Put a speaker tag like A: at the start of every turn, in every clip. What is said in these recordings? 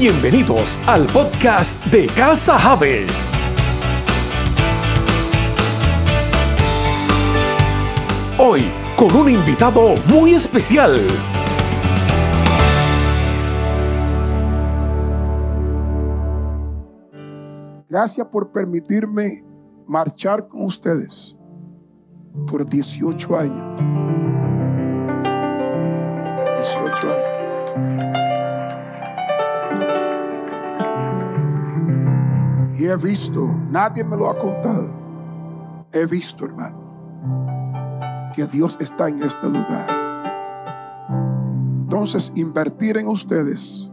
A: Bienvenidos al podcast de Casa Javes. Hoy con un invitado muy especial.
B: Gracias por permitirme marchar con ustedes por 18 años. He visto, nadie me lo ha contado. He visto, hermano, que Dios está en este lugar. Entonces, invertir en ustedes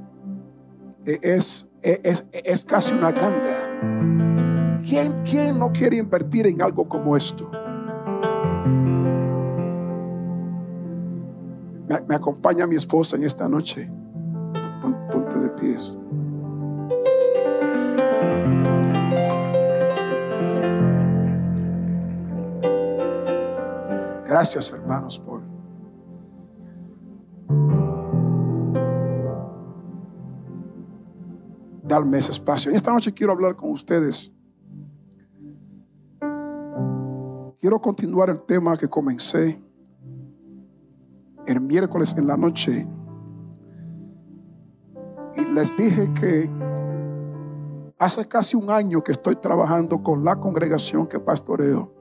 B: es, es, es casi una ganga. ¿Quién, ¿Quién no quiere invertir en algo como esto? Me, me acompaña mi esposa en esta noche. Ponte de pies. Gracias, hermanos, por darme ese espacio. En esta noche quiero hablar con ustedes. Quiero continuar el tema que comencé el miércoles en la noche. Y les dije que hace casi un año que estoy trabajando con la congregación que pastoreo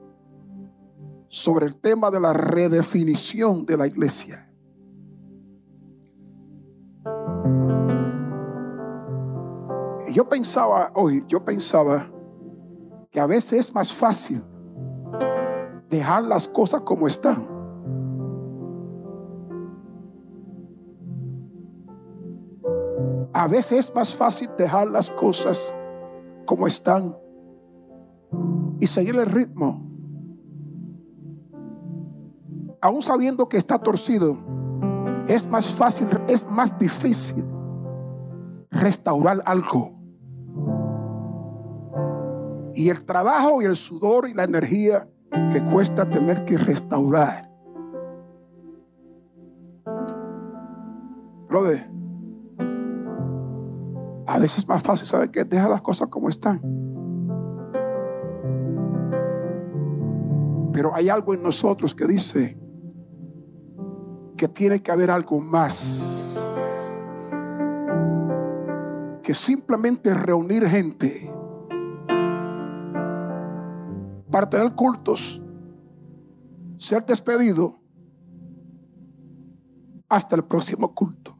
B: sobre el tema de la redefinición de la iglesia. Y yo pensaba hoy, yo pensaba que a veces es más fácil dejar las cosas como están. A veces es más fácil dejar las cosas como están y seguir el ritmo aún sabiendo que está torcido, es más fácil, es más difícil restaurar algo. Y el trabajo y el sudor y la energía que cuesta tener que restaurar. Brother, a veces es más fácil saber que deja las cosas como están. Pero hay algo en nosotros que dice, que tiene que haber algo más que simplemente reunir gente para tener cultos, ser despedido hasta el próximo culto.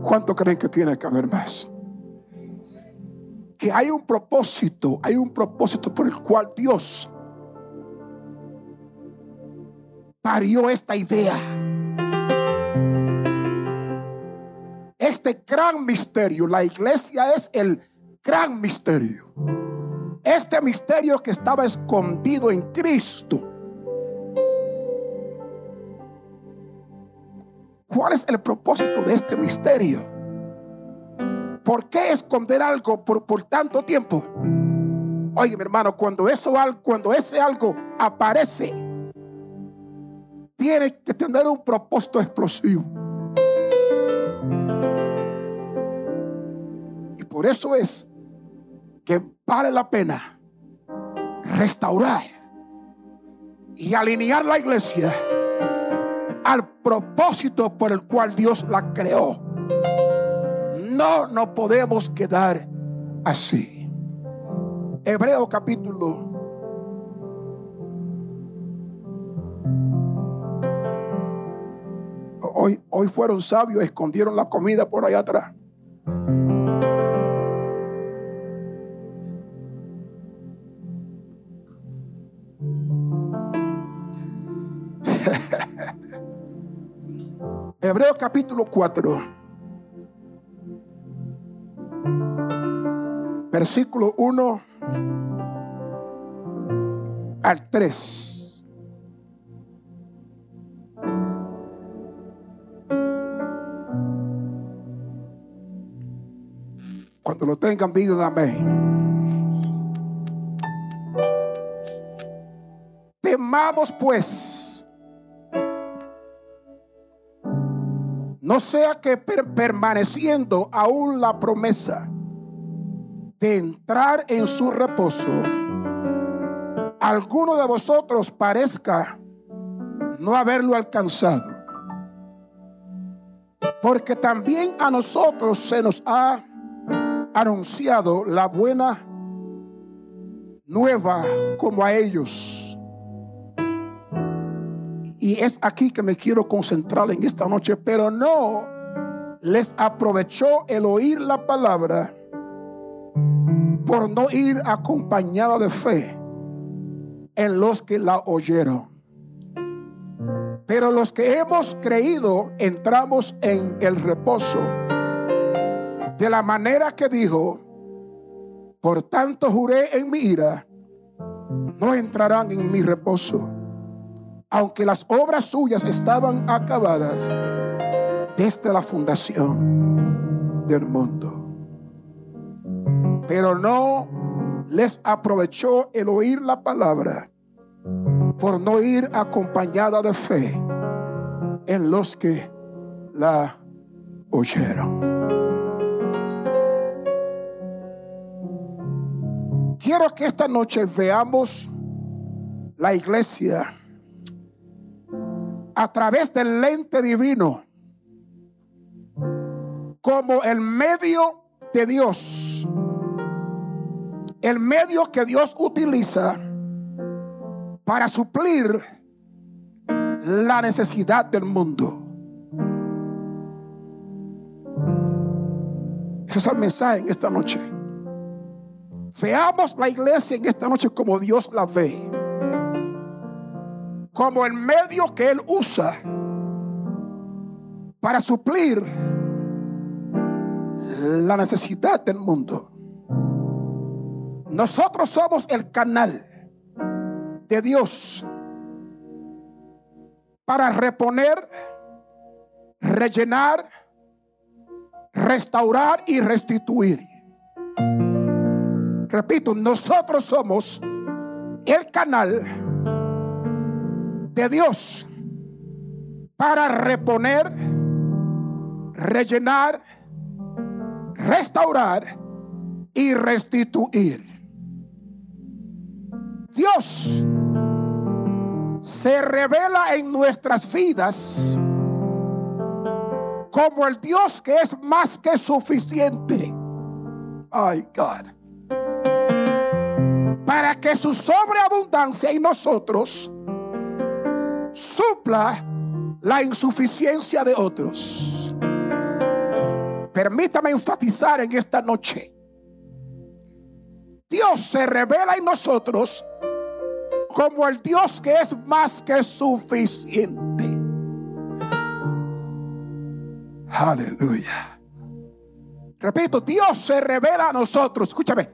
B: ¿Cuánto creen que tiene que haber más? Que hay un propósito, hay un propósito por el cual Dios parió esta idea. Este gran misterio, la iglesia es el gran misterio. Este misterio que estaba escondido en Cristo. ¿Cuál es el propósito de este misterio? ¿Por qué esconder algo por, por tanto tiempo? Oye, mi hermano, cuando eso cuando ese algo aparece, tiene que tener un propósito explosivo. Y por eso es que vale la pena restaurar y alinear la iglesia al propósito por el cual Dios la creó. No nos podemos quedar así. Hebreo capítulo Hoy, fueron sabios, escondieron la comida por allá atrás. Hebreo capítulo 4, versículo 1 al 3. Cuando lo tengan, digan amén. Temamos pues. No sea que permaneciendo aún la promesa de entrar en su reposo, alguno de vosotros parezca no haberlo alcanzado. Porque también a nosotros se nos ha anunciado la buena nueva como a ellos. Y es aquí que me quiero concentrar en esta noche, pero no les aprovechó el oír la palabra por no ir acompañada de fe en los que la oyeron. Pero los que hemos creído entramos en el reposo de la manera que dijo, por tanto juré en mi ira, no entrarán en mi reposo, aunque las obras suyas estaban acabadas desde la fundación del mundo. Pero no les aprovechó el oír la palabra por no ir acompañada de fe en los que la oyeron. Quiero que esta noche veamos la iglesia a través del lente divino como el medio de Dios, el medio que Dios utiliza para suplir la necesidad del mundo. Ese es el mensaje en esta noche. Veamos la iglesia en esta noche como Dios la ve. Como el medio que Él usa para suplir la necesidad del mundo. Nosotros somos el canal de Dios para reponer, rellenar, restaurar y restituir. Repito, nosotros somos el canal de Dios para reponer, rellenar, restaurar y restituir. Dios se revela en nuestras vidas como el Dios que es más que suficiente. Ay, God. Para que su sobreabundancia en nosotros supla la insuficiencia de otros. Permítame enfatizar en esta noche. Dios se revela en nosotros como el Dios que es más que suficiente. Aleluya. Repito, Dios se revela a nosotros. Escúchame,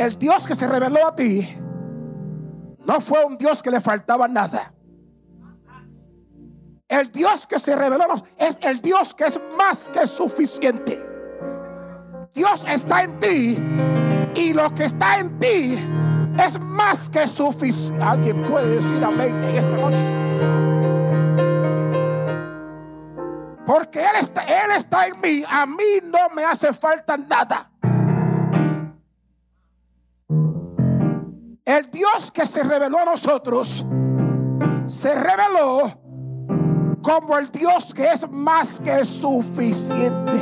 B: el Dios que se reveló a ti no fue un Dios que le faltaba nada. El Dios que se reveló es el Dios que es más que suficiente. Dios está en ti y lo que está en ti es más que suficiente. Alguien puede decir amén en esta noche. Porque Él está, Él está en mí. A mí no me hace falta nada. El Dios que se reveló a nosotros se reveló como el Dios que es más que suficiente.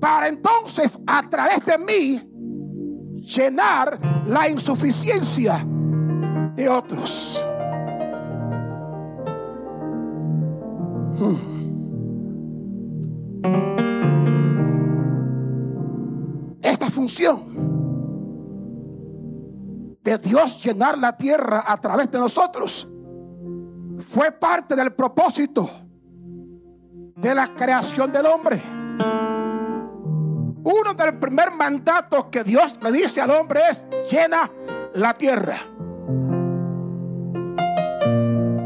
B: Para entonces a través de mí llenar la insuficiencia de otros. Hmm. Esta función de Dios llenar la tierra a través de nosotros fue parte del propósito de la creación del hombre. Uno del primer mandato que Dios le dice al hombre es llena la tierra.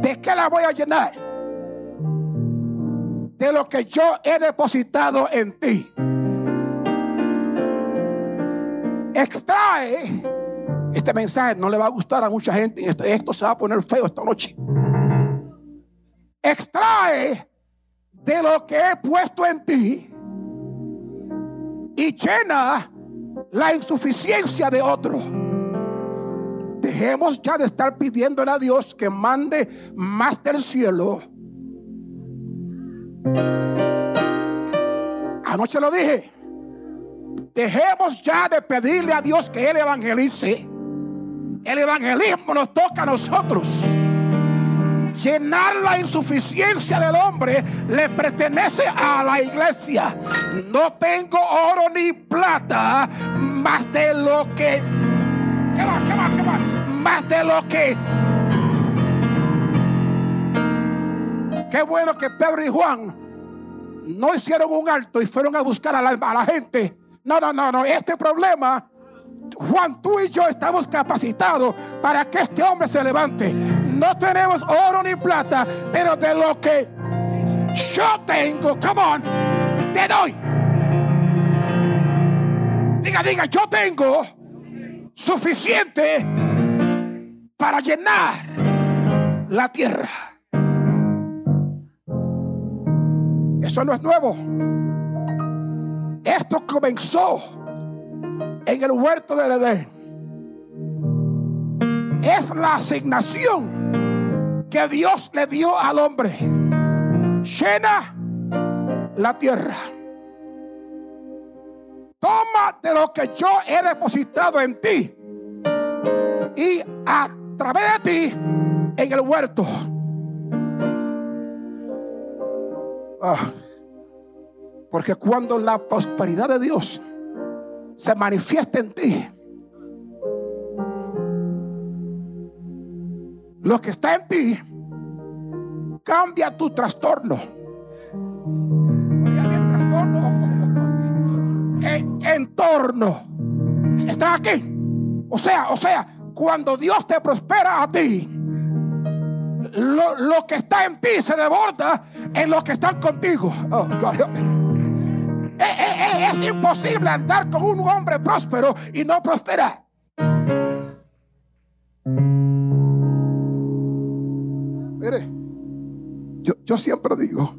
B: ¿De qué la voy a llenar? De lo que yo he depositado en ti. Extrae. Este mensaje no le va a gustar a mucha gente. Esto se va a poner feo esta noche. extrae de lo que he puesto en ti y llena la insuficiencia de otro. Dejemos ya de estar pidiéndole a Dios que mande más del cielo. Anoche lo dije. Dejemos ya de pedirle a Dios que Él evangelice. El evangelismo nos toca a nosotros. Llenar la insuficiencia del hombre le pertenece a la iglesia. No tengo oro ni plata, más de lo que. ¿Qué más? ¿Qué más? ¿Qué más? Más de lo que. Qué bueno que Pedro y Juan no hicieron un alto y fueron a buscar a la, a la gente. No, no, no, no. Este problema Juan, tú y yo estamos capacitados para que este hombre se levante. No tenemos oro ni plata, pero de lo que yo tengo, come on, te doy. Diga, diga, yo tengo suficiente para llenar la tierra. Eso no es nuevo. Esto comenzó en el huerto del Edén. Es la asignación que Dios le dio al hombre. Llena la tierra. Toma de lo que yo he depositado en ti y a través de ti en el huerto. Ah, porque cuando la prosperidad de Dios se manifiesta en ti. Lo que está en ti cambia tu trastorno. trastorno entorno. Está aquí. O sea, o sea, cuando Dios te prospera a ti, lo, lo, que está en ti se desborda en los que están contigo. Oh, eh, eh, eh, es imposible andar con un hombre próspero y no prosperar. Mire, yo, yo siempre digo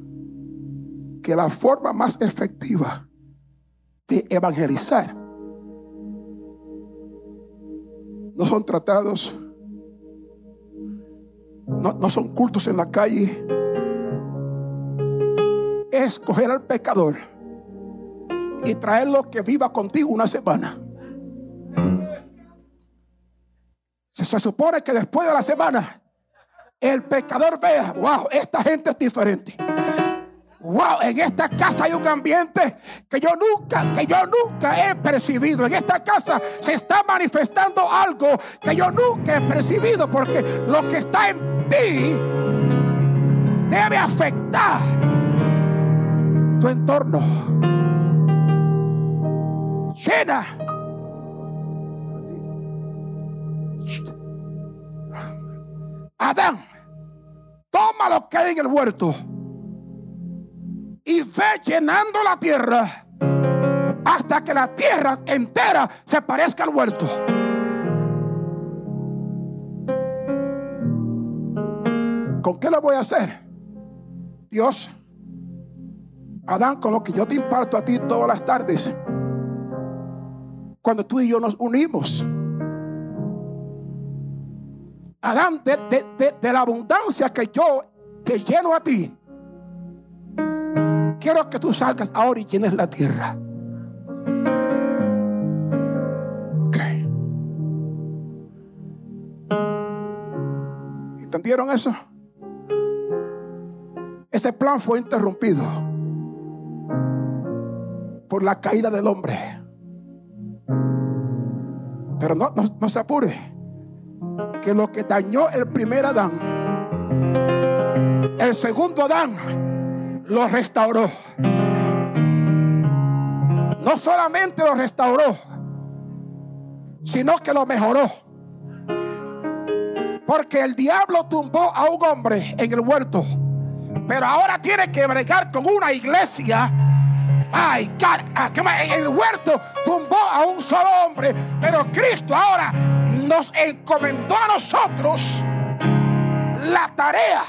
B: que la forma más efectiva de evangelizar no son tratados, no, no son cultos en la calle, es coger al pecador y traerlo que viva contigo una semana. Se, supone que después de la semana el pecador vea, wow, esta gente es diferente. Wow, en esta casa hay un ambiente que yo nunca, que yo nunca he percibido. En esta casa se está manifestando algo que yo nunca he percibido porque lo que está en ti debe afectar tu entorno llena. Adán, toma lo que hay en el huerto y ve llenando la tierra hasta que la tierra entera se parezca al huerto. ¿Con qué lo voy a hacer? Dios, Adán, con lo que yo te imparto a ti todas las tardes cuando tú y yo nos unimos. Adán, de, la abundancia que yo te lleno a ti, quiero que tú salgas ahora y llenes la tierra. Ok. ¿Entendieron eso? Ese plan fue interrumpido por la caída del hombre. Pero no, no, se apure. Que lo que dañó el primer Adán, el segundo Adán lo restauró. No solamente lo restauró, sino que lo mejoró. Porque el diablo tumbó a un hombre en el huerto. Pero ahora tiene que bregar con una iglesia Ay, ah, en el huerto tumbó a un solo hombre, pero Cristo ahora nos encomendó a nosotros la tarea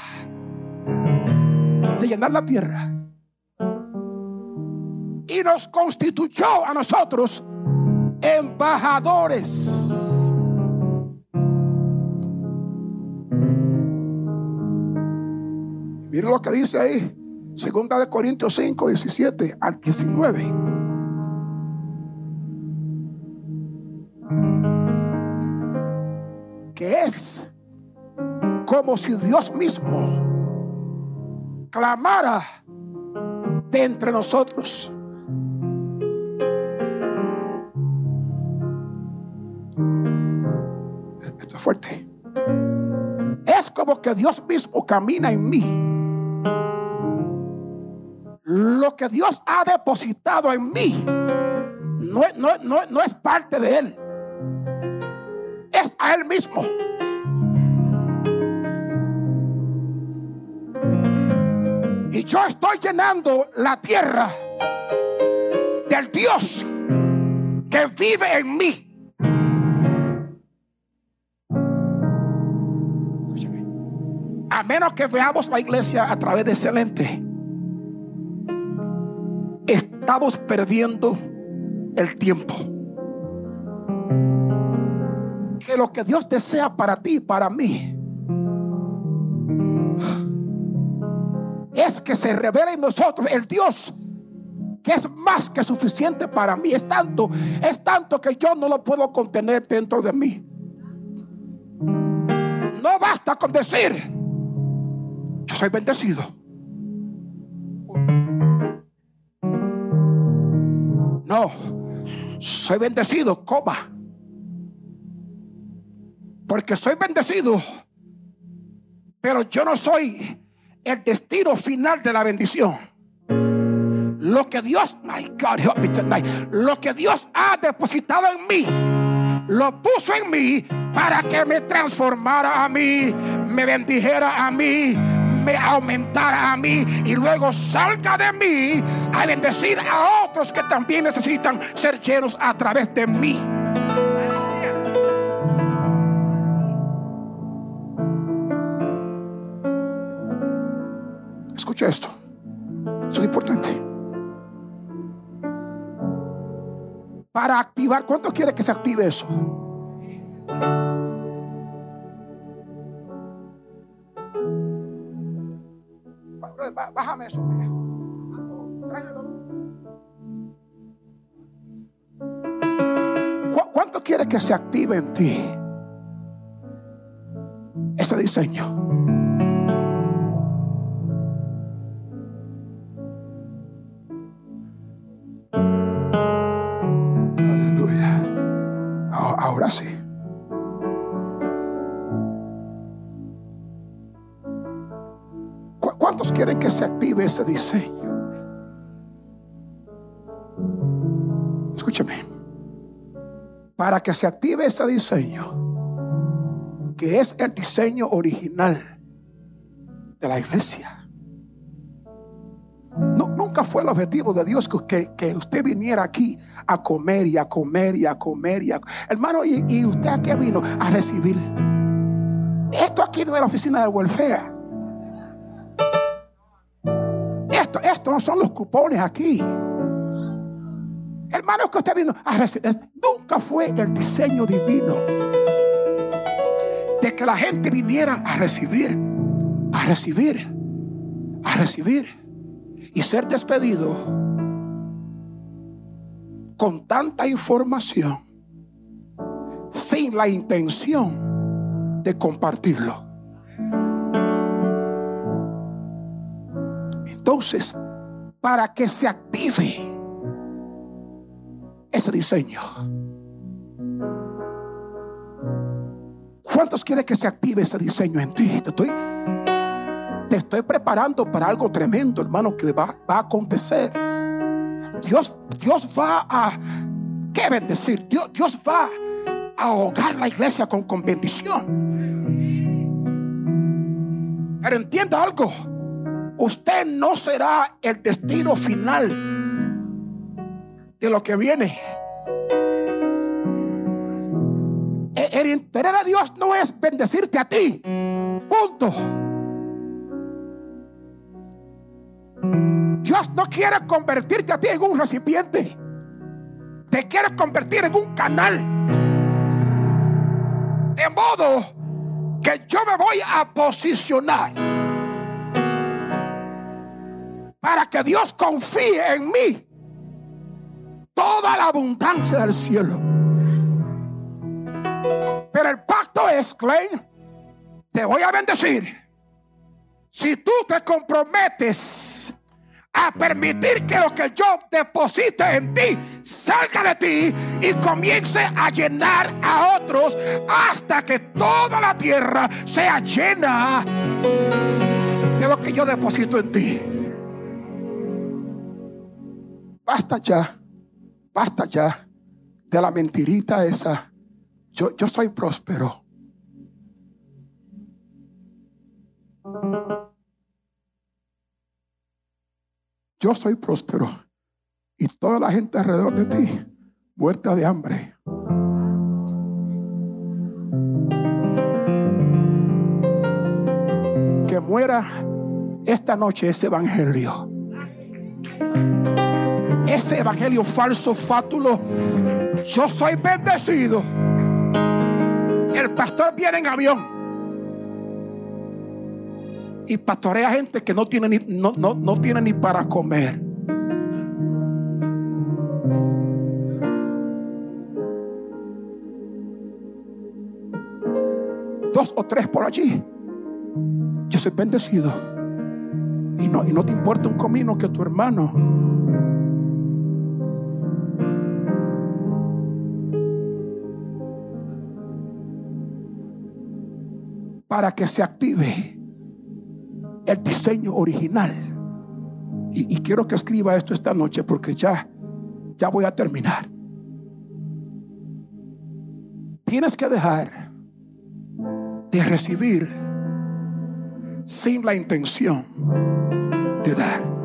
B: de llenar la tierra. Y nos constituyó a nosotros embajadores. Miren lo que dice ahí. Segunda de Corintios 5, 17 al 19. Que es como si Dios mismo clamara de entre nosotros. Esto es fuerte. Es como que Dios mismo camina en mí lo que Dios ha depositado en mí no, es parte de Él. Es a Él mismo. Y yo estoy llenando la tierra del Dios que vive en mí. A menos que veamos la iglesia a través de excelente estamos perdiendo el tiempo. Que lo que Dios desea para ti, para mí, es que se revele en nosotros el Dios que es más que suficiente para mí. Es tanto, es tanto que yo no lo puedo contener dentro de mí. No basta con decir, yo soy bendecido. No, soy bendecido, coma. Porque soy bendecido, pero yo no soy el destino final de la bendición. Lo que Dios, my God, me. Lo que Dios ha depositado en mí, lo puso en mí para que me transformara a mí, me bendijera a mí, me aumentara a mí y luego salga de mí a bendecir a otros que también necesitan ser llenos a través de mí. Escucha esto. Eso es importante. Para activar, ¿cuánto quiere que se active eso? Bájame eso. ¿Cuánto quiere que se active en ti ese diseño? Aleluya. Ahora sí. Quieren que se active ese diseño? Escúcheme. Para que se active ese diseño, que es el diseño original de la iglesia. No, nunca fue el objetivo de Dios que, que, usted viniera aquí a comer y a comer y a comer. Y a, hermano, y, usted aquí vino a recibir. Esto aquí no es la oficina de welfare. Esto, no son los cupones aquí. Hermanos que usted vino a recibir, nunca fue el diseño divino de que la gente viniera a recibir, a recibir, a recibir y ser despedido con tanta información sin la intención de compartirlo. Entonces, para que se active ese diseño. ¿Cuántos quieren que se active ese diseño en ti? Te estoy, te estoy preparando para algo tremendo, hermano, que va, a acontecer. Dios, Dios va a, ¿qué bendecir? Dios, Dios va a ahogar la iglesia con, con bendición. Pero entienda algo usted no será el destino final de lo que viene. E-, el interés de Dios no es bendecirte a ti. Punto. Dios no quiere convertirte a ti en un recipiente. Te quiere convertir en un canal. De modo que yo me voy a posicionar para que Dios confíe en mí toda la abundancia del cielo. Pero el pacto es, Clay, te voy a bendecir. Si tú te comprometes a permitir que lo que yo deposite en ti salga de ti y comience a llenar a otros hasta que toda la tierra sea llena de lo que yo deposito en ti. Basta ya, basta ya de la mentirita esa. Yo, yo soy próspero. Yo soy próspero y toda la gente alrededor de ti muerta de hambre. Que muera esta noche ese evangelio. Ese evangelio falso, fátulo. Yo soy bendecido. El pastor viene en avión y pastorea gente que no tiene ni, no, no, no tiene ni para comer. Dos o tres por allí. Yo soy bendecido. Y no, y no te importa un comino que tu hermano. Para que se active el diseño original. Y, quiero que escriba esto esta noche porque ya, ya voy a terminar. Tienes que dejar de recibir sin la intención de dar.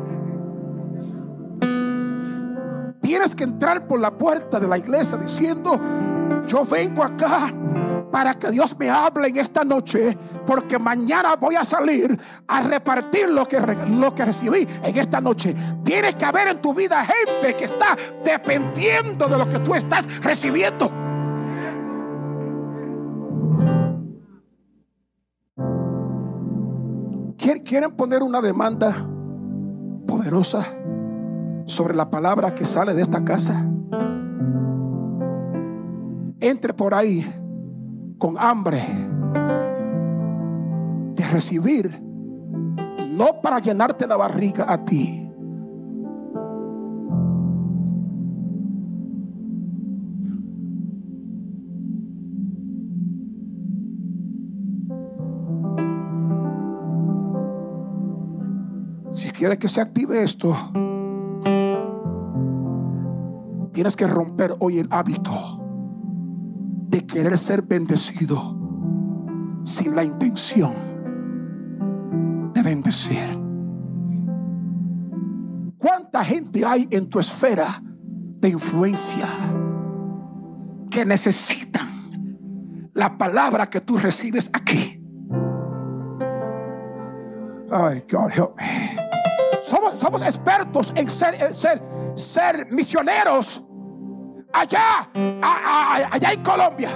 B: Tienes que entrar por la puerta de la iglesia diciendo, yo vengo acá para que Dios me hable en esta noche, porque mañana voy a salir a repartir lo que, lo que recibí en esta noche. Tienes que haber en tu vida gente que está dependiendo de lo que tú estás recibiendo. ¿Quieren poner una demanda poderosa sobre la palabra que sale de esta casa? Entre por ahí con hambre de recibir, no para llenarte la barriga a ti. Si quieres que se active esto, tienes que romper hoy el hábito querer ser bendecido sin la intención de bendecir. ¿Cuánta gente hay en tu esfera de influencia que necesitan la palabra que tú recibes aquí? Ay, God help. Somos, somos expertos en ser, ser, ser misioneros allá, allá en Colombia.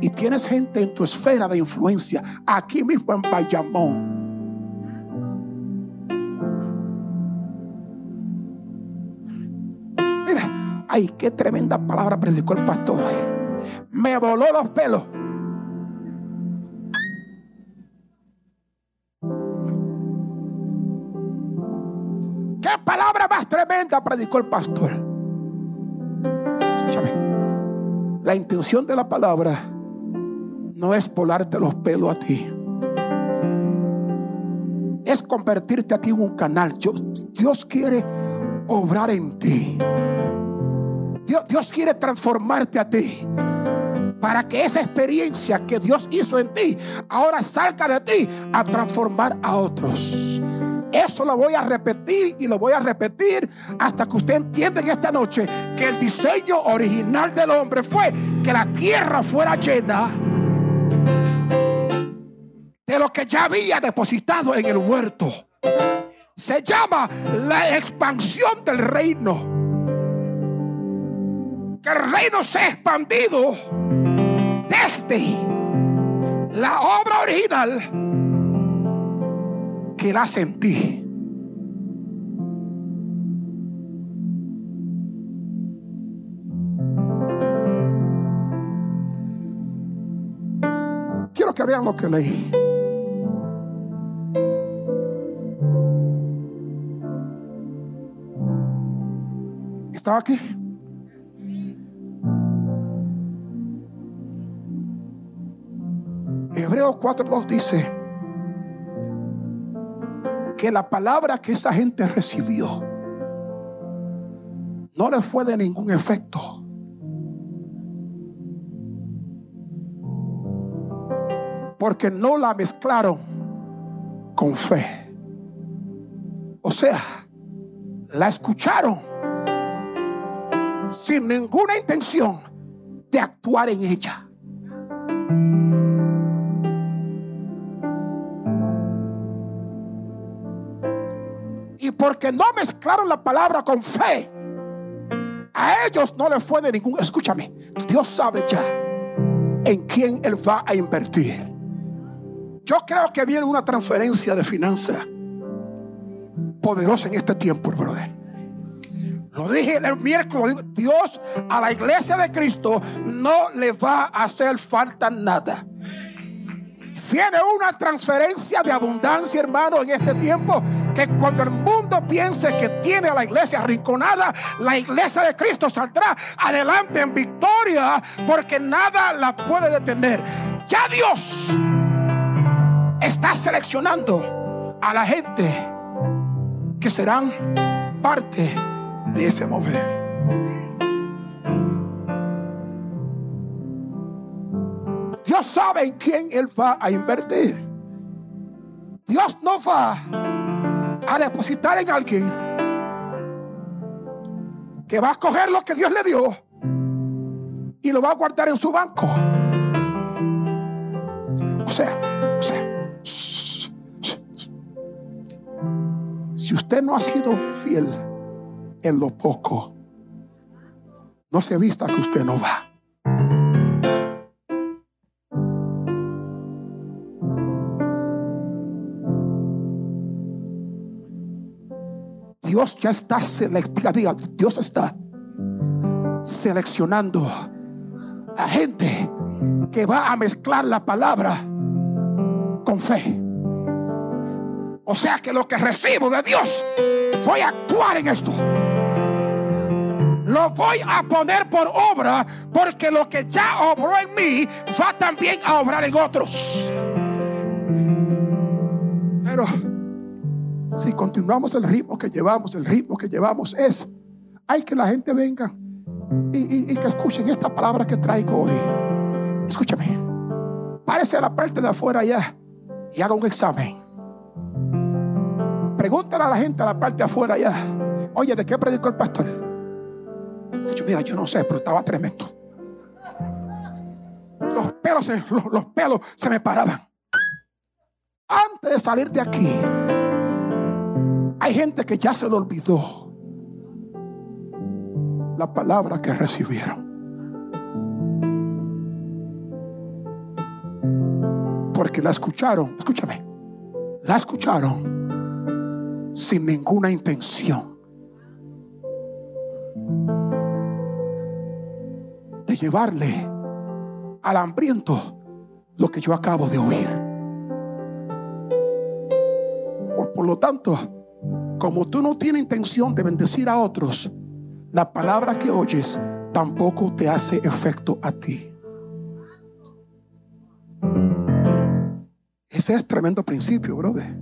B: Y, tienes gente en tu esfera de influencia, aquí mismo en Bayamón. Mira, ay, qué tremenda palabra predicó el pastor. Me voló los pelos. ¿Qué palabra más tremenda predicó el pastor? La intención de la palabra no es polarte los pelos a ti. Es convertirte a ti en un canal. Dios, quiere obrar en ti. Dios, Dios quiere transformarte a ti para que esa experiencia que Dios hizo en ti ahora salga de ti a transformar a otros. Eso lo voy a repetir y lo voy a repetir hasta que usted entienda en esta noche que el diseño original del hombre fue que la tierra fuera llena de lo que ya había depositado en el huerto. se llama la expansión del reino. Que el reino se ha expandido desde la obra original que la sentí. Quiero que vean lo que leí. ¿Estaba aquí? Hebreos 4.2 dice que la palabra que esa gente recibió no le fue de ningún efecto. Porque no la mezclaron con fe. O sea, la escucharon sin ninguna intención de actuar en ella. Porque no mezclaron la palabra con fe, a ellos no les fue de ningún. Escúchame, Dios sabe ya en quién Él va a invertir. Yo creo que viene una transferencia de finanzas poderosa en este tiempo, brother. Lo dije el miércoles, Dios a la iglesia de Cristo no le va a hacer falta nada. Viene una transferencia de abundancia, hermano, en este tiempo. Que cuando el mundo piense que tiene a la iglesia arrinconada, la iglesia de Cristo saldrá adelante en victoria, porque nada la puede detener. Ya Dios está seleccionando a la gente que serán parte de ese mover. Dios sabe en quién Él va a invertir. Dios no va a depositar en alguien que va a coger lo que Dios le dio y lo va a guardar en su banco. O sea, o sea, si usted no ha sido fiel en lo poco, no se vista que usted no va. Dios ya está seleccionando, Dios está seleccionando a gente que va a mezclar la palabra con fe. O sea que lo que recibo de Dios, voy a actuar en esto. Lo voy a poner por obra porque lo que ya obró en mí va también a obrar en otros. Pero si continuamos el ritmo que llevamos, el ritmo que llevamos es, hay que la gente venga y, que escuchen esta palabra que traigo hoy. Escúchame, párese a la parte de afuera allá y haga un examen. Pregúntale a la gente a la parte de afuera allá, oye, ¿de qué predicó el pastor? Yo, mira, yo no sé, pero estaba tremendo. Los pelos, los pelos se me paraban. Antes de salir de aquí, hay gente que ya se le olvidó la palabra que recibieron. Porque la escucharon, escúchame, la escucharon sin ninguna intención de llevarle al hambriento lo que yo acabo de oír. Por, por lo tanto, como tú no tienes intención de bendecir a otros, la palabra que oyes tampoco te hace efecto a ti. Ese es tremendo principio, brother.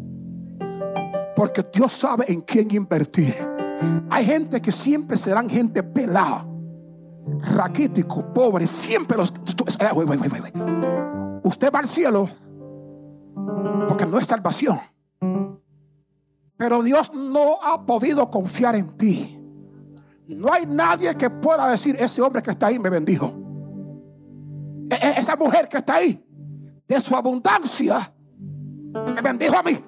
B: Porque Dios sabe en quién invertir. Hay gente que siempre serán gente pelada, raquítico, pobre, siempre los. Usted va al cielo porque no es salvación. Pero Dios no ha podido confiar en ti. No hay nadie que pueda decir, ese hombre que está ahí me bendijo. E-, e-, esa mujer que está ahí, de su abundancia, me bendijo a mí.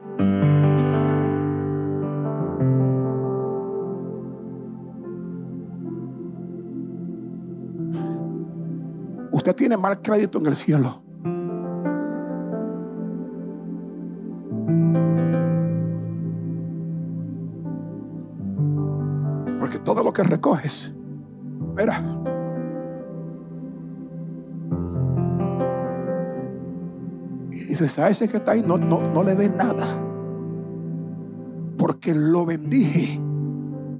B: Usted tiene mal crédito en el cielo. Que recoges, mira, y dices a ese que está ahí, no, no, no le dé nada, porque lo bendije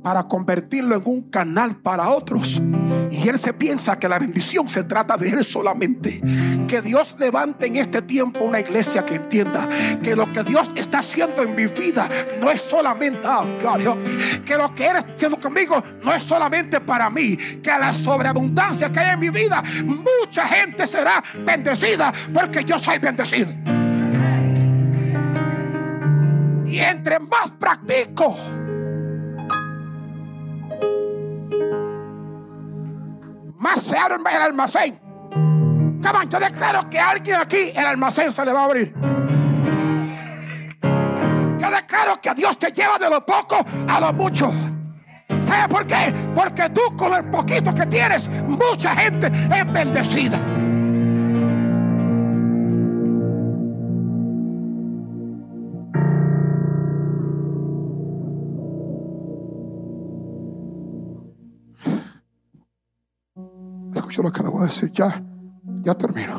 B: para convertirlo en un canal para otros. Y él se piensa que la bendición se trata de él solamente. Que Dios levante en este tiempo una iglesia que entienda que lo que Dios está haciendo en mi vida no es solamente, oh que lo que Él está haciendo conmigo no es solamente para mí. Que la sobreabundancia que hay en mi vida, mucha gente será bendecida porque yo soy bendecido. Y entre más practico, más se arma el almacén. Cabrón, yo declaro que alguien aquí el almacén se le va a abrir. Yo declaro que Dios te lleva de lo poco a lo mucho. ¿Sabe por qué? Porque tú con el poquito que tienes, mucha gente es bendecida. Escucha lo que le voy a decir. Ya, ya termino.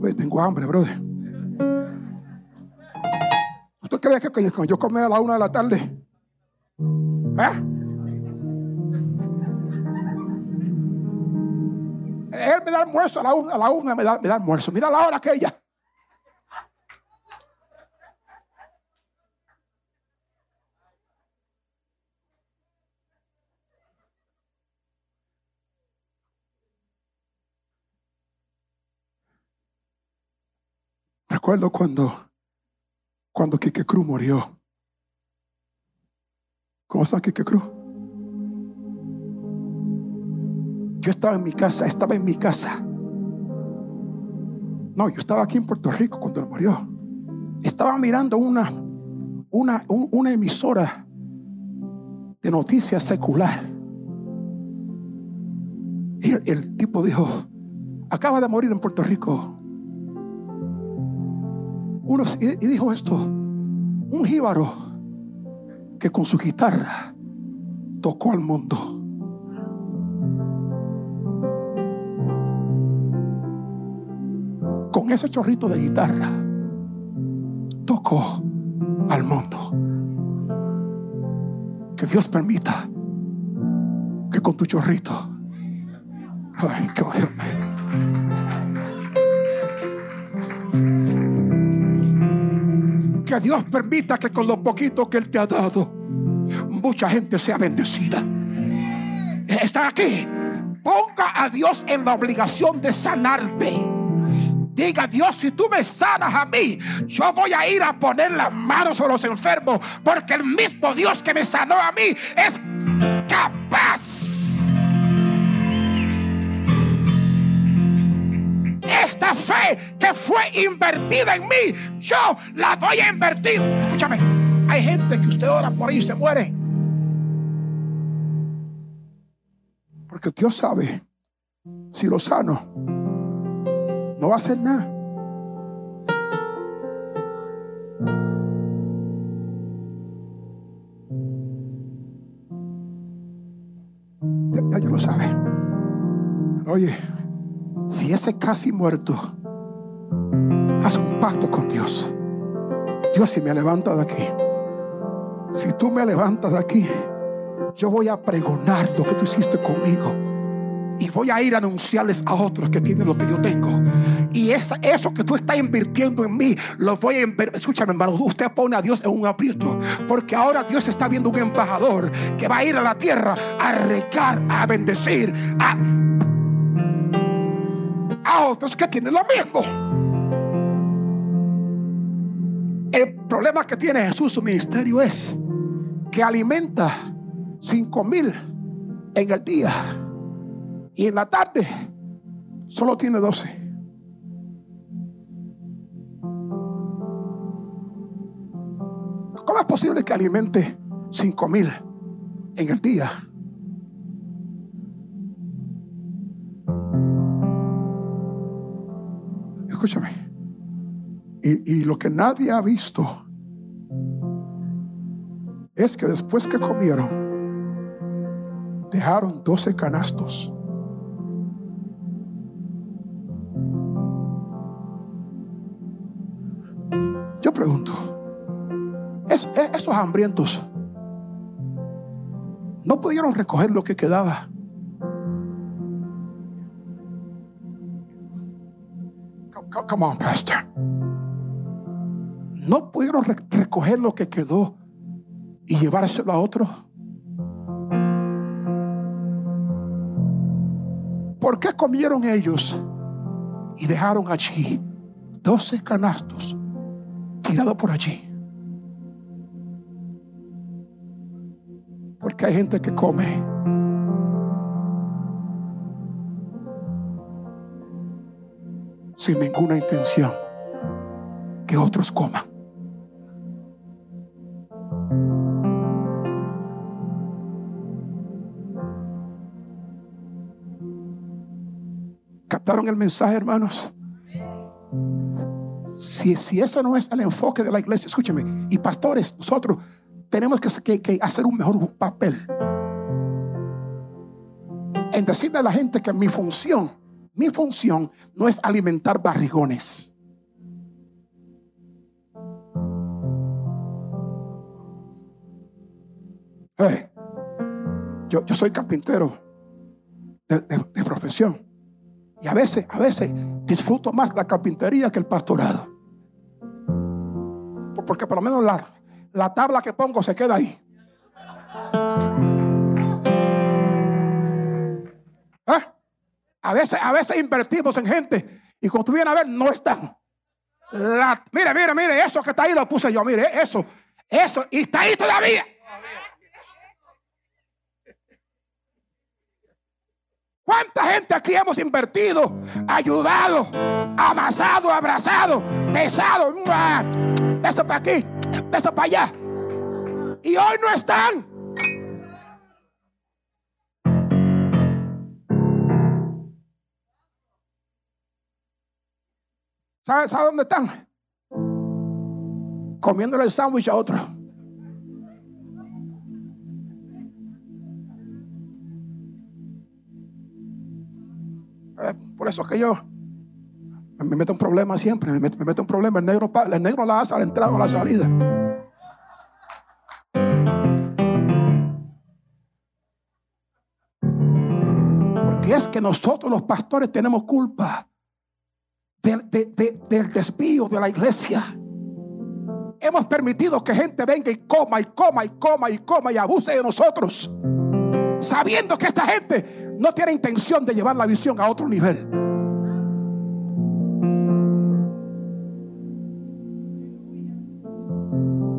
B: Oye, tengo hambre, brother. ¿Usted cree que yo comí a la una de la tarde? ¿Eh? Él me da almuerzo a la una, a la una me da, me da almuerzo. Mira la hora aquella. Recuerdo cuando, cuando Quique Cruz murió. ¿Cómo está Quique Cruz? Yo estaba en mi casa, estaba en mi casa. No, yo estaba aquí en Puerto Rico cuando él murió. Estaba mirando una, una, un- una emisora de noticias secular. Y el tipo dijo, acaba de morir en Puerto Rico. Y dijo esto, un jíbaro que con su guitarra tocó al mundo. Con ese chorrito de guitarra tocó al mundo. Que Dios permita que con tu chorrito, ay, que Que Dios permita que con lo poquito que Él te ha dado, mucha gente sea bendecida. Está aquí. Ponga a Dios en la obligación de sanarte. Diga Dios, si tú me sanas a mí, yo voy a ir a poner las manos sobre los enfermos, porque el mismo Dios que me sanó a mí es capaz. Esta fe que fue invertida en mí, yo la voy a invertir. Escúchame, hay gente que usted ora por ahí y se muere. Porque Dios sabe, si lo sano, no va a hacer nada. Ya, ya, lo sabe. Oye, si ese casi muerto hace un pacto con Dios, Dios si me levanta de aquí, si tú me levantas de aquí, yo voy a pregonar lo que tú hiciste conmigo. Y voy a ir a anunciarles a otros que tienen lo que yo tengo. Y eso que tú estás invirtiendo en mí, lo voy a invertir. Escúchame, hermano, usted pone a Dios en un aprieto. Porque ahora Dios está viendo un embajador que va a ir a la tierra a regar, a bendecir, a, otros que tienen lo mismo. El problema que tiene Jesús, su ministerio, es que alimenta cinco mil en el día y en la tarde solo tiene doce. ¿Cómo es posible que alimente cinco mil en el día? Y, lo que nadie ha visto es que después que comieron, dejaron 12 canastos. Yo pregunto, esos hambrientos no pudieron recoger lo que quedaba. Come on, Pastor. No pudieron recoger lo que quedó y llevárselo a otro. ¿Por qué comieron ellos y dejaron allí 12 canastos tirados por allí? Porque hay gente que come sin ninguna intención que otros coman. ¿Captaron el mensaje, hermanos? Si, si ese no es el enfoque de la iglesia, escúcheme, y pastores, nosotros tenemos que, que hacer un mejor papel en decirle a la gente que mi función mi función no es alimentar barrigones. yo, yo, soy carpintero de, de, profesión. Y a veces, a veces disfruto más la carpintería que el pastorado. Porque por lo menos la, la tabla que pongo se queda ahí. A veces, a veces invertimos en gente y cuando tú vienes a ver, no están. mire, mire, mire, eso que está ahí lo puse yo. Mire, eso, eso, y está ahí todavía. ¿Cuánta gente aquí hemos invertido, ayudado, amasado, abrazado, pesado? Eso para aquí, eso para allá. Y hoy no están. ¿Sabe, ¿Sabe dónde están? Comiéndole el sándwich a otro. Por eso es que yo me meto un problema siempre, me meto, me meto un problema. El negro, el negro la hace a la entrada o la salida. Porque es que nosotros los pastores tenemos culpa del desvío de la iglesia. Hemos permitido que gente venga y coma y coma y coma y coma y abuse de nosotros. Sabiendo que esta gente no tiene intención de llevar la visión a otro nivel.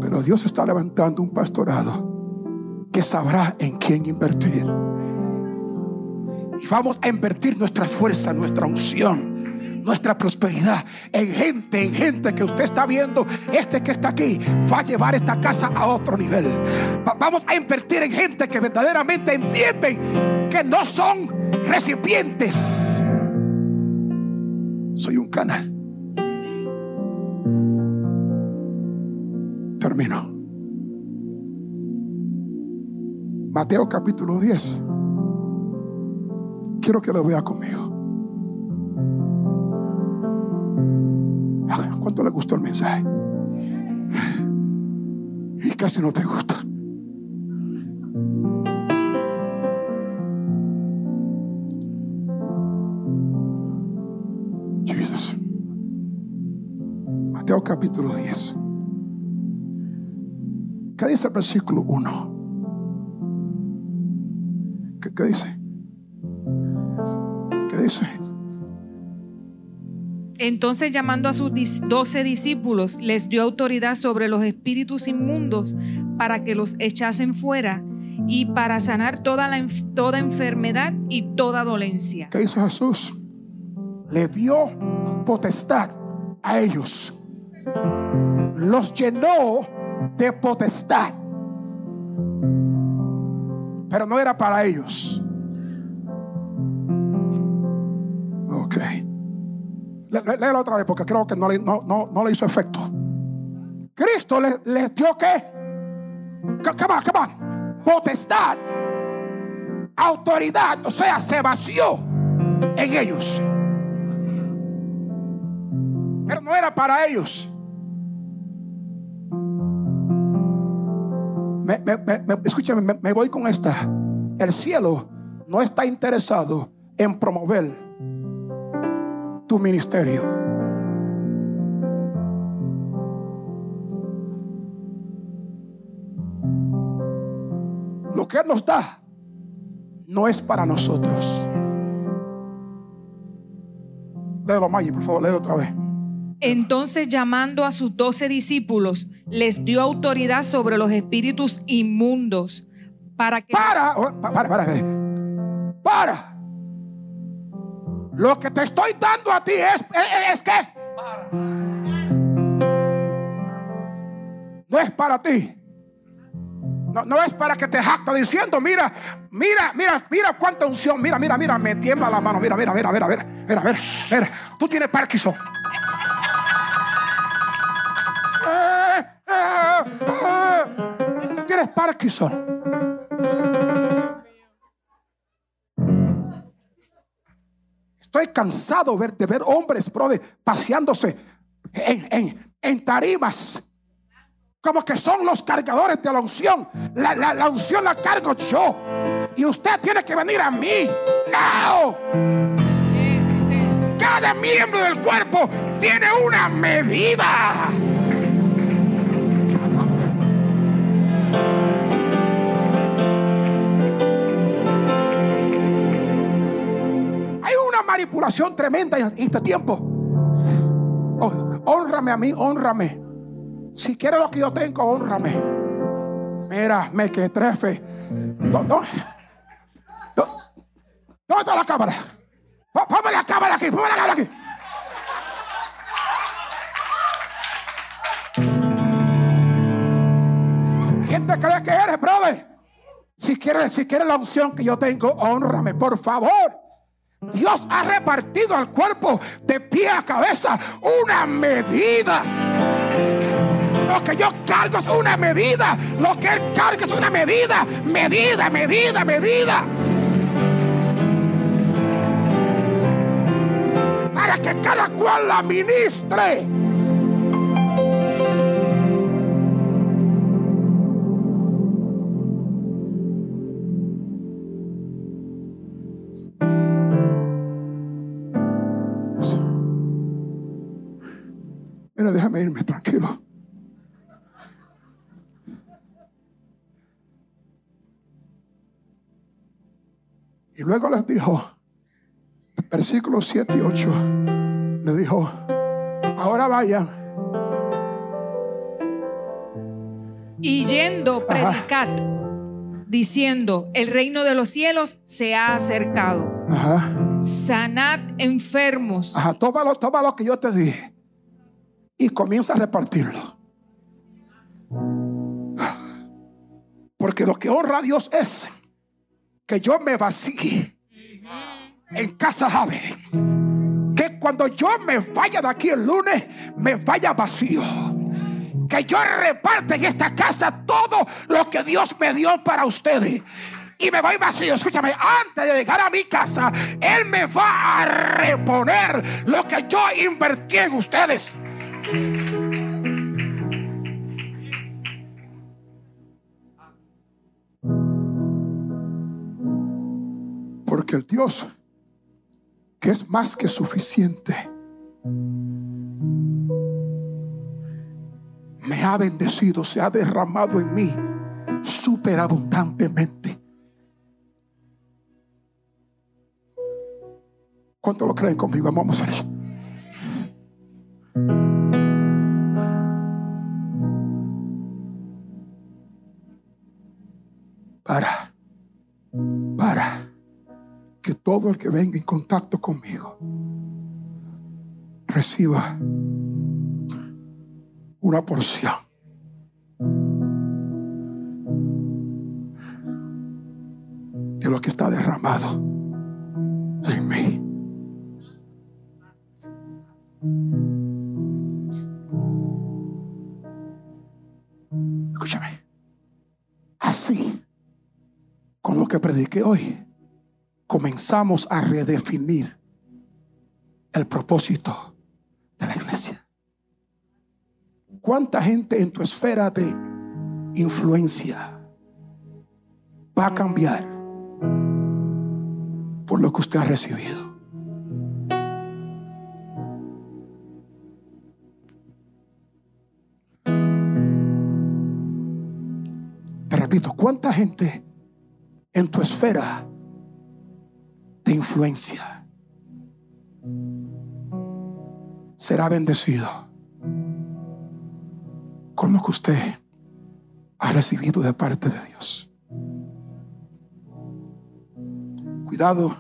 B: Pero Dios está levantando un pastorado que sabrá en quién invertir. Y vamos a invertir nuestra fuerza, nuestra unción nuestra prosperidad en gente, en gente que usted está viendo, este que está aquí, va a llevar esta casa a otro nivel. vamos a invertir en gente que verdaderamente entienden que no son recipientes. Soy un canal. Termino. Mateo capítulo 10. Quiero que lo vea conmigo. ¿Cuánto le gustó el mensaje? Y casi no te gusta. Jesús. Mateo capítulo 10. ¿Qué dice el versículo 1? ¿Qué, ¿Qué, dice?
C: Entonces llamando a sus doce discípulos, les dio autoridad sobre los espíritus inmundos para que los echasen fuera y para sanar toda, la, toda enfermedad y toda dolencia.
B: ¿Qué hizo Jesús? Le dio potestad a ellos. Los llenó de potestad. Pero no era para ellos. Léelo otra vez porque creo que no le, no, no, no le hizo efecto. Cristo les le dio qué? Come on, come on. Potestad, autoridad, o sea, se vació en ellos. Pero no era para ellos. Me, me, me, escúchame, me, me voy con esta. El cielo no está interesado en promover tu ministerio. Lo que Él nos da no es para nosotros. Léelo, Maggie, por favor, léelo otra vez.
C: Entonces llamando a sus doce discípulos, les dio autoridad sobre los espíritus inmundos para que...
B: Para, oh, para, para, para. Lo que te estoy dando a ti es, es, es que no es para ti. No, no, es para que te jacta diciendo, mira, mira, mira, mira cuánta unción. Mira, mira, mira, me tiembla la mano. Mira, mira, mira, mira, mira, mira, mira. mira. Tú tienes Parkinson. tú. Tienes Parkinson. Estoy cansado de ver hombres, brother, paseándose en, tarimas. Como que son los cargadores de la unción. La, la unción la cargo yo. Y usted tiene que venir a mí. No. Cada miembro del cuerpo tiene una medida. Manipulación tremenda en este tiempo. Oh, honrame a mí, honrame. Si quieres lo que yo tengo, honrame. Mira, me que trefe. ¿Dónde, está la cámara? Ponme la cámara aquí, ponme la cámara aquí. ¿Quién te cree que eres, brother? Si quieres, si quieres la unción que yo tengo, honrame, por favor. Dios ha repartido al cuerpo de pie a cabeza una medida. Lo que yo cargo es una medida. Lo que Él carga es una medida. Medida, medida, medida. Para que cada cual la ministre. Déjame irme tranquilo. Y luego les dijo, versículos 7 y 8, le dijo, ahora vayan.
C: Y yendo, predicad, diciendo, el reino de los cielos se ha acercado. Sanad enfermos.
B: Ajá, toma toma lo que yo te dije y comienza a repartirlo. Porque lo que honra a Dios es que yo me vacíe en casa Jave. Que cuando yo me vaya de aquí el lunes, me vaya vacío. Que yo reparte en esta casa todo lo que Dios me dio para ustedes y me voy vacío. Escúchame, antes de llegar a mi casa, Él me va a reponer lo que yo invertí en ustedes. Porque el Dios que es más que suficiente me ha bendecido, se ha derramado en mí superabundantemente. ¿Cuánto lo creen conmigo? Vamos a ver. todo el que venga en contacto conmigo reciba una porción. De lo que está derramado en mí. Escúchame. Así, con lo que prediqué hoy comenzamos a redefinir el propósito de la iglesia. ¿Cuánta gente en tu esfera de influencia va a cambiar por lo que usted ha recibido? Te repito, ¿cuánta gente en tu esfera de influencia. Será bendecido. Con lo que usted ha recibido de parte de Dios. Cuidado,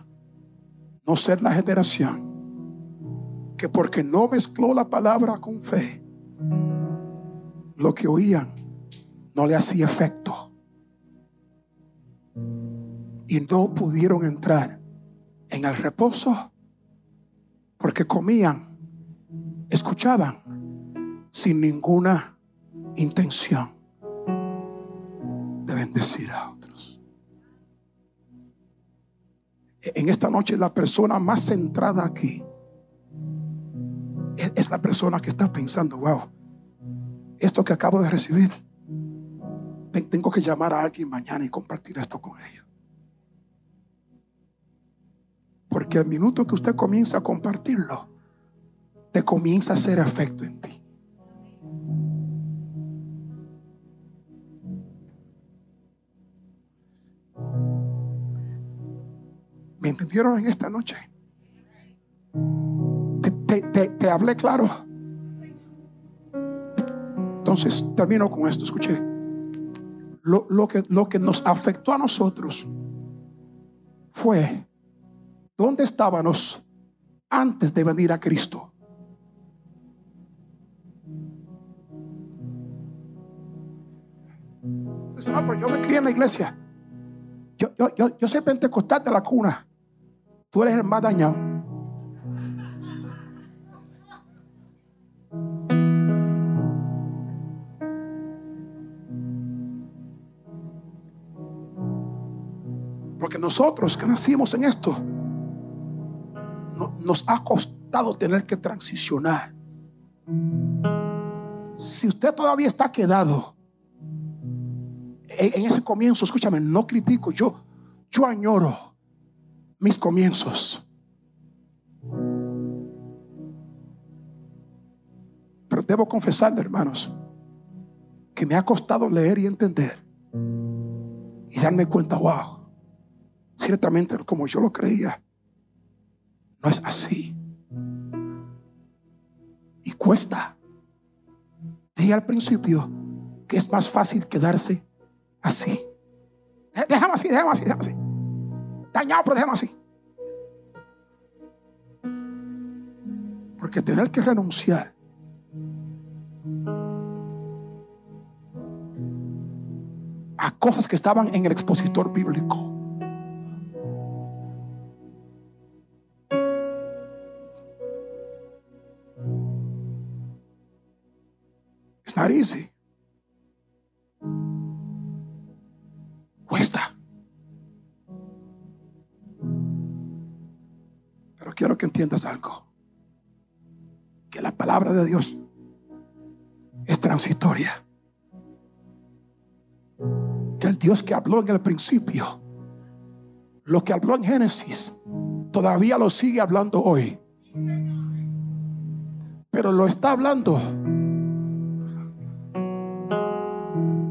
B: no ser la generación que porque no mezcló la palabra con fe, lo que oían no le hacía efecto. Y no pudieron entrar en el reposo porque comían escuchaban sin ninguna intención de bendecir a otros. En esta noche la persona más centrada aquí es, la persona que está pensando, wow, esto que acabo de recibir, tengo que llamar a alguien mañana y compartir esto con ellos. Porque el minuto que usted comienza a compartirlo, comienza a hacer efecto en ti. ¿Me entendieron en esta noche? Te, hablé claro. Entonces, termino con esto. Escuché. Lo, lo, que, lo que nos afectó a nosotros fue dónde estábamos antes de venir a Cristo. pero yo me crié en la iglesia. Yo, yo, yo, yo soy pentecostal de la cuna. Tú eres el más dañado. Porque nosotros que nacimos en esto, nos ha costado tener que transicionar. Si usted todavía está quedado en ese comienzo, escúchame, no critico, yo, yo añoro mis comienzos. Pero debo confesarle, hermanos, que me ha costado leer y entender y darme cuenta, wow, ciertamente como yo lo creía, no es así. Y cuesta. Dije al principio que es más fácil quedarse así. Déjame así, déjame así, déjame así. Dañado, pero déjame así. Porque tener que renunciar a cosas que estaban en el expositor bíblico. Quiero que entiendas algo. Que la palabra de Dios es transitoria. Que el Dios que habló en el principio, lo que habló en Génesis, todavía lo sigue hablando hoy. Pero lo está hablando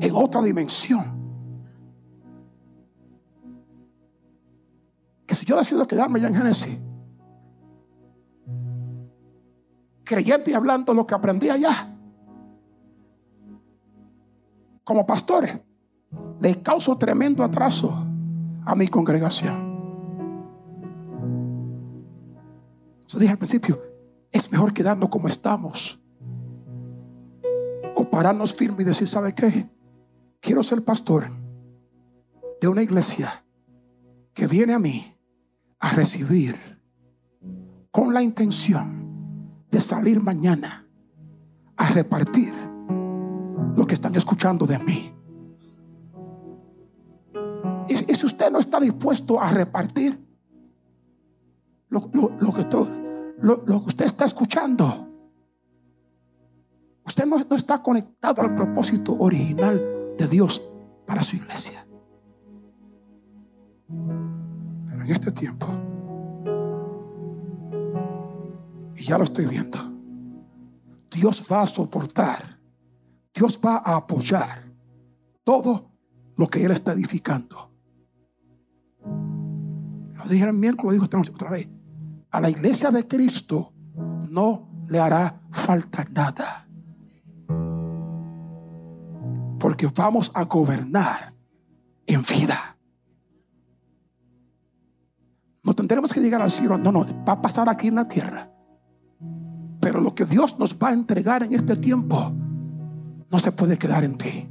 B: en otra dimensión. Que si yo decido quedarme ya en Génesis, creyendo y hablando lo que aprendí allá. Como pastor, le causo tremendo atraso a mi congregación. Yo dije al principio, es mejor quedarnos como estamos. O pararnos firme y decir, ¿sabe qué? Quiero ser pastor de una iglesia que viene a mí a recibir con la intención de salir mañana a repartir lo que están escuchando de mí. si usted no está dispuesto a repartir lo, que, usted está escuchando, usted no está conectado al propósito original de Dios para su iglesia. Pero en este tiempo, ya lo estoy viendo, Dios va a soportar, Dios va a apoyar todo lo que Él está edificando. Lo dije el miércoles, lo digo esta noche otra vez. A la iglesia de Cristo no le hará falta nada. Porque vamos a gobernar en vida. No tendremos que llegar al cielo, no, no, va a pasar aquí en la tierra. Pero lo que Dios nos va a entregar en este tiempo no se puede quedar en ti.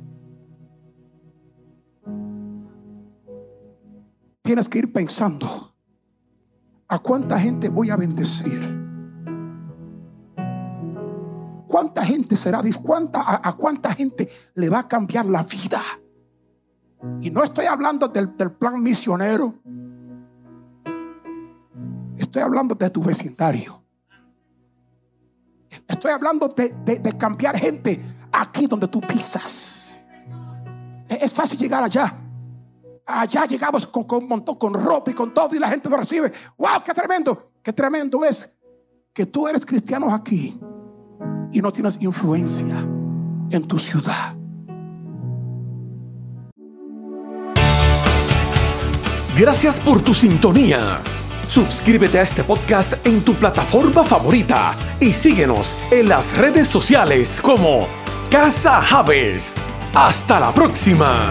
B: Tienes que ir pensando a cuánta gente voy a bendecir. ¿Cuánta gente será? ¿Cuánta, a, a cuánta gente le va a cambiar la vida? Y no estoy hablando del, del plan misionero. Estoy hablando de tu vecindario. Estoy hablando de, de- cambiar gente aquí donde tú pisas. Es es fácil llegar allá. Allá llegamos con, con un montón, con ropa y con todo, y la gente nos recibe. ¡Wow! ¡Qué tremendo! ¡Qué tremendo es que tú eres cristiano aquí y no tienes influencia en tu ciudad!
A: Gracias por tu sintonía. Suscríbete a este podcast en tu plataforma favorita y síguenos en las redes sociales como Casa Harvest. Hasta la próxima.